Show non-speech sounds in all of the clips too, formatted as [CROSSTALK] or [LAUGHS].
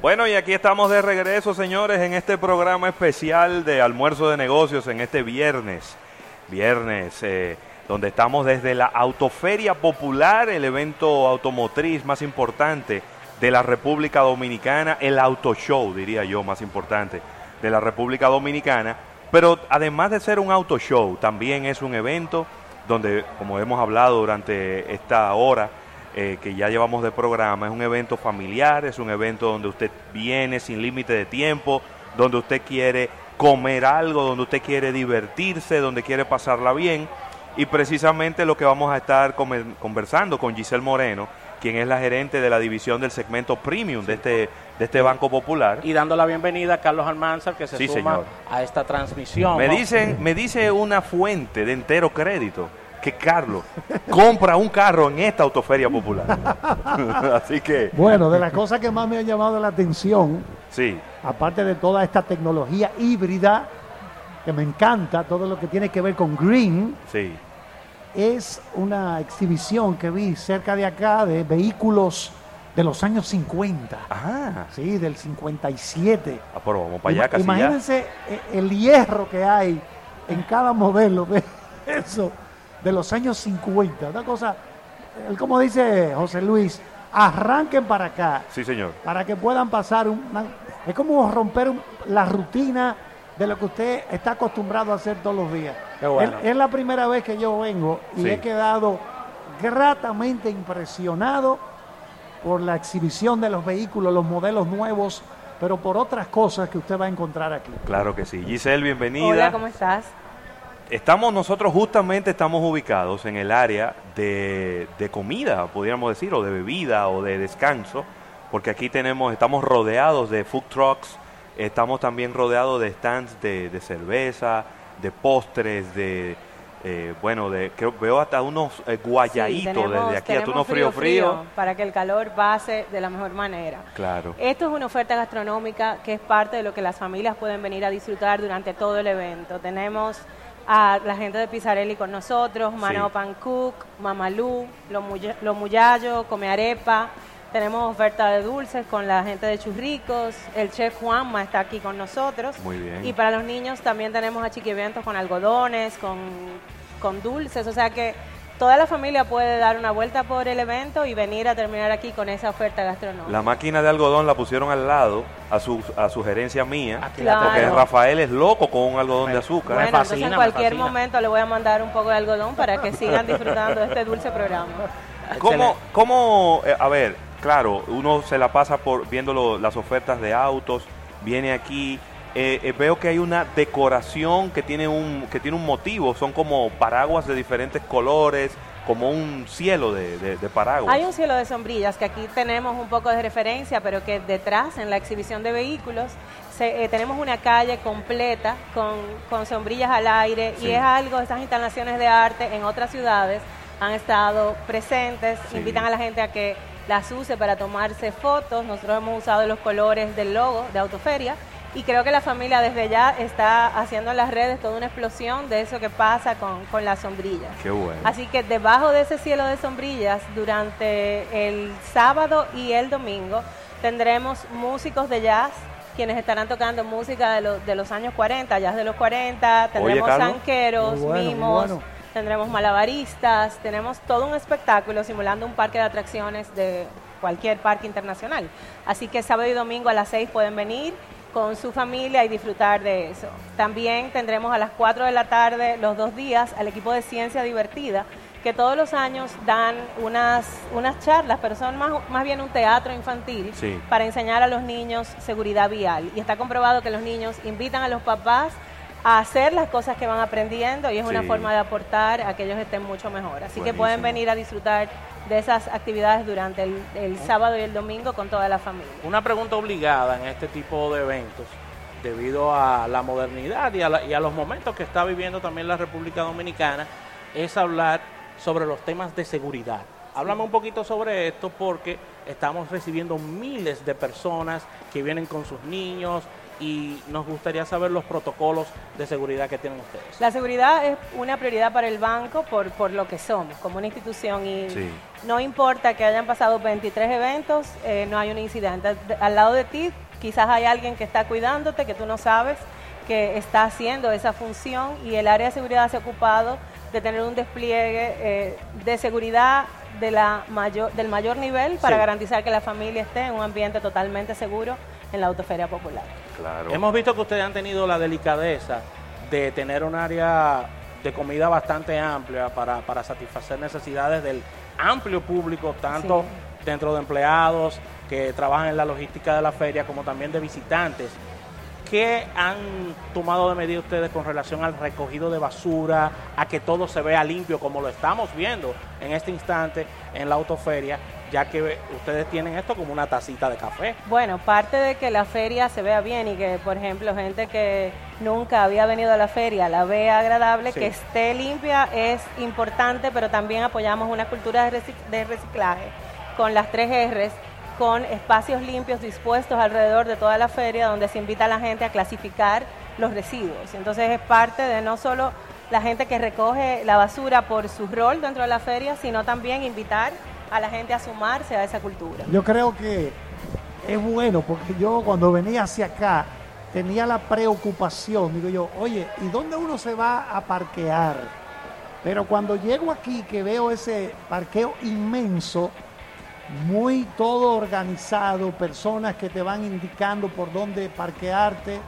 Bueno, y aquí estamos de regreso, señores, en este programa especial de almuerzo de negocios en este viernes. Viernes, eh, donde estamos desde la Autoferia Popular, el evento automotriz más importante de la República Dominicana, el Auto Show, diría yo, más importante de la República Dominicana. Pero además de ser un auto show, también es un evento donde, como hemos hablado durante esta hora eh, que ya llevamos de programa, es un evento familiar, es un evento donde usted viene sin límite de tiempo, donde usted quiere comer algo, donde usted quiere divertirse, donde quiere pasarla bien. Y precisamente lo que vamos a estar conversando con Giselle Moreno, quien es la gerente de la división del segmento premium de este de este Banco Popular. Y dando la bienvenida a Carlos Almanzar, que se suma a esta transmisión. Me, dicen, me dice una fuente de entero crédito que Carlos compra un carro en esta autoferia popular. [LAUGHS] Así que... Bueno, de las cosas que más me han llamado la atención, sí. aparte de toda esta tecnología híbrida, que me encanta, todo lo que tiene que ver con green, sí. es una exhibición que vi cerca de acá de vehículos de los años 50. Ajá. Sí, del 57. Ah, pero vamos para allá casi Imagínense eh, el hierro que hay en cada modelo de [LAUGHS] eso, de los años 50. Una cosa, como dice José Luis, arranquen para acá. Sí, señor. Para que puedan pasar es como romper la rutina de lo que usted está acostumbrado a hacer todos los días. es, la primera vez que yo vengo y he quedado gratamente impresionado por la exhibición de los vehículos, los modelos nuevos, pero por otras cosas que usted va a encontrar aquí. Claro que sí. Giselle, bienvenida. Hola, ¿cómo estás? Estamos, nosotros justamente estamos ubicados en el área de, comida, podríamos decir, o de bebida o de descanso, porque aquí tenemos, estamos rodeados de food trucks, estamos también rodeados de stands de, de cerveza, de postres, de, eh, bueno, de, que veo hasta unos eh, guayaditos desde aquí, hasta unos frío, frío, Para que el calor pase de la mejor manera. Claro. Esto es una oferta gastronómica que es parte de lo que las familias pueden venir a disfrutar durante todo el evento. Tenemos a la gente de Pizzarelli con nosotros, Mano Pan Cook, Mamalú, Lo Muyallo, Come Arepa, tenemos oferta de dulces con la gente de Churricos. El chef Juanma está aquí con nosotros. Muy bien. Y para los niños también tenemos a eventos con algodones, con, con dulces. O sea que toda la familia puede dar una vuelta por el evento y venir a terminar aquí con esa oferta gastronómica. La máquina de algodón la pusieron al lado a su a sugerencia mía, porque Rafael es loco con un algodón de azúcar. Bueno, entonces en cualquier momento le voy a mandar un poco de algodón para que sigan disfrutando de este dulce programa. [LAUGHS] ¿Cómo, cómo eh, a ver, claro, uno se la pasa por viendo las ofertas de autos, viene aquí, eh, eh, veo que hay una decoración que tiene un que tiene un motivo, son como paraguas de diferentes colores, como un cielo de, paraguas. Hay un cielo de sombrillas que aquí tenemos un poco de referencia, pero que detrás, en la exhibición de vehículos, eh, tenemos una calle completa con, sombrillas al aire. Y es algo, estas instalaciones de arte en otras ciudades han estado presentes, invitan a la gente a que las use para tomarse fotos. Nosotros hemos usado los colores del logo de Autoferia y creo que la familia desde ya está haciendo en las redes toda una explosión de eso que pasa con, con las sombrillas. Qué bueno. Así que debajo de ese cielo de sombrillas, durante el sábado y el domingo, tendremos músicos de jazz quienes estarán tocando música de, de los años 40, jazz de los 40, tendremos sanqueros, mimos tendremos malabaristas, tenemos todo un espectáculo simulando un parque de atracciones de cualquier parque internacional. Así que sábado y domingo a las 6 pueden venir con su familia y disfrutar de eso. También tendremos a las 4 de la tarde los dos días al equipo de Ciencia Divertida, que todos los años dan unas, unas charlas, pero son más, más bien un teatro infantil para enseñar a los niños seguridad vial. Y está comprobado que los niños invitan a los papás a hacer las cosas que van aprendiendo y es una forma de aportar a que ellos estén mucho mejor. Así que pueden venir a disfrutar de esas actividades durante el, sábado y el domingo con toda la familia. Una pregunta obligada en este tipo de eventos, debido a la modernidad y a, y a los momentos que está viviendo también la República Dominicana, es hablar sobre los temas de seguridad. Háblame un poquito sobre esto porque estamos recibiendo miles de personas que vienen con sus niños, y nos gustaría saber los protocolos de seguridad que tienen ustedes. La seguridad es una prioridad para el banco por, por lo que somos como una institución y no importa que hayan pasado 23 eventos, eh, no hay un incidente. Al lado de ti quizás hay alguien que está cuidándote, que tú no sabes que está haciendo esa función y el área de seguridad se ha ocupado de tener un despliegue eh, de seguridad de la mayor, del mayor nivel para garantizar que la familia esté en un ambiente totalmente seguro en la Autoferia Popular. Claro. Hemos visto que ustedes han tenido la delicadeza de tener un área de comida bastante amplia para, para satisfacer necesidades del amplio público, tanto dentro de empleados que trabajan en la logística de la feria, como también de visitantes. ¿Qué han tomado de medida ustedes con relación al recogido de basura, a que todo se vea limpio como lo estamos viendo en este instante en la autoferia, ya que ustedes tienen esto como una tacita de café? Bueno, parte de que la feria se vea bien y que, por ejemplo, gente que nunca había venido a la feria la vea agradable, que esté limpia es importante, pero también apoyamos una cultura de reciclaje con las tres R's con espacios limpios dispuestos alrededor de toda la feria donde se invita a la gente a clasificar los residuos. Entonces es parte de no solo la gente que recoge la basura por su rol dentro de la feria, sino también invitar a la gente a sumarse a esa cultura. Yo creo que es bueno porque yo cuando venía hacia acá tenía la preocupación, digo yo, oye, ¿y dónde uno se va a parquear? Pero cuando llego aquí que veo ese parqueo inmenso, muy todo organizado, personas que te van indicando por dónde parquearte.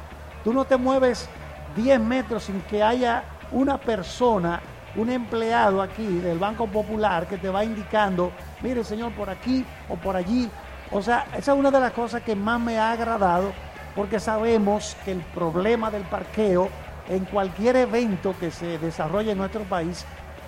Tú no te mueves 10 metros sin que haya una persona, un empleado aquí del Banco Popular que te va indicando, mire señor, por aquí o por allí. O sea, esa es una de las cosas que más me ha agradado porque sabemos que el problema del parqueo en cualquier evento que se desarrolle en nuestro país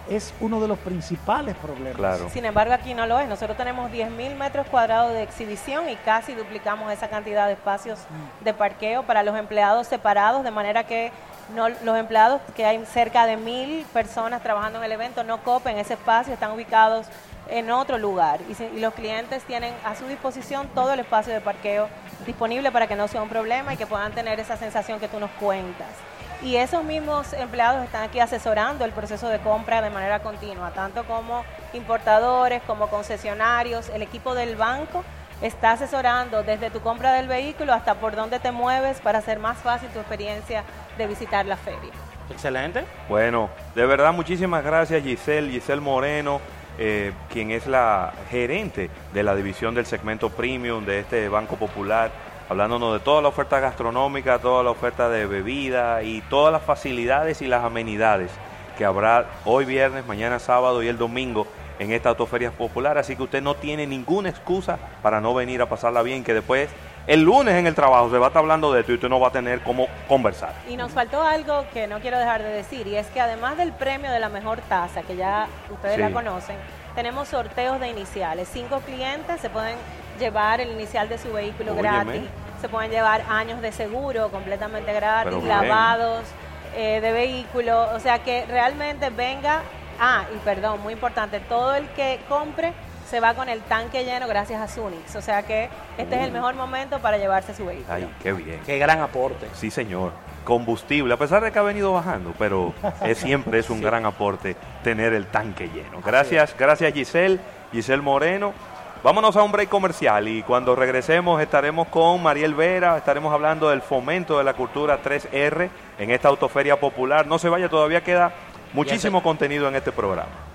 es uno de los principales problemas. Sin embargo, aquí no lo es. Nosotros tenemos 10.000 metros cuadrados de exhibición y casi duplicamos esa cantidad de espacios de parqueo para los empleados separados, de manera que no, los empleados, que hay cerca de mil personas trabajando en el evento, no copen ese espacio, están ubicados en otro lugar. Y, y los clientes tienen a su disposición todo el espacio de parqueo disponible para que no sea un problema y que puedan tener esa sensación que tú nos cuentas y esos mismos empleados están aquí asesorando el proceso de compra de manera continua, tanto como importadores, como concesionarios, el equipo del banco está asesorando desde tu compra del vehículo hasta por dónde te mueves para hacer más fácil tu experiencia de visitar la feria. Excelente. Bueno, de verdad muchísimas gracias Giselle, Giselle Moreno, eh, quien es la gerente de la división del segmento premium de este Banco Popular hablándonos de toda la oferta gastronómica, toda la oferta de bebida y todas las facilidades y las amenidades que habrá hoy viernes, mañana sábado y el domingo en esta autoferia popular. Así que usted no tiene ninguna excusa para no venir a pasarla bien, que después el lunes en el trabajo se va a estar hablando de esto y usted no va a tener cómo conversar. Y nos faltó algo que no quiero dejar de decir, y es que además del premio de la mejor taza, que ya ustedes la conocen, tenemos sorteos de iniciales. Cinco clientes se pueden llevar el inicial de su vehículo gratis se pueden llevar años de seguro completamente gratis, lavados eh, de vehículo, o sea que realmente venga, ah, y perdón, muy importante, todo el que compre se va con el tanque lleno gracias a Sunix, o sea que este es el mejor momento para llevarse su vehículo. Ay, qué bien. Qué gran aporte. Sí, señor. Combustible, a pesar de que ha venido bajando, pero es, siempre es un [LAUGHS] gran aporte tener el tanque lleno. Gracias, gracias Giselle, Giselle Moreno. Vámonos a un break comercial y cuando regresemos estaremos con Mariel Vera, estaremos hablando del fomento de la cultura 3R en esta autoferia popular. No se vaya, todavía queda muchísimo contenido en este programa.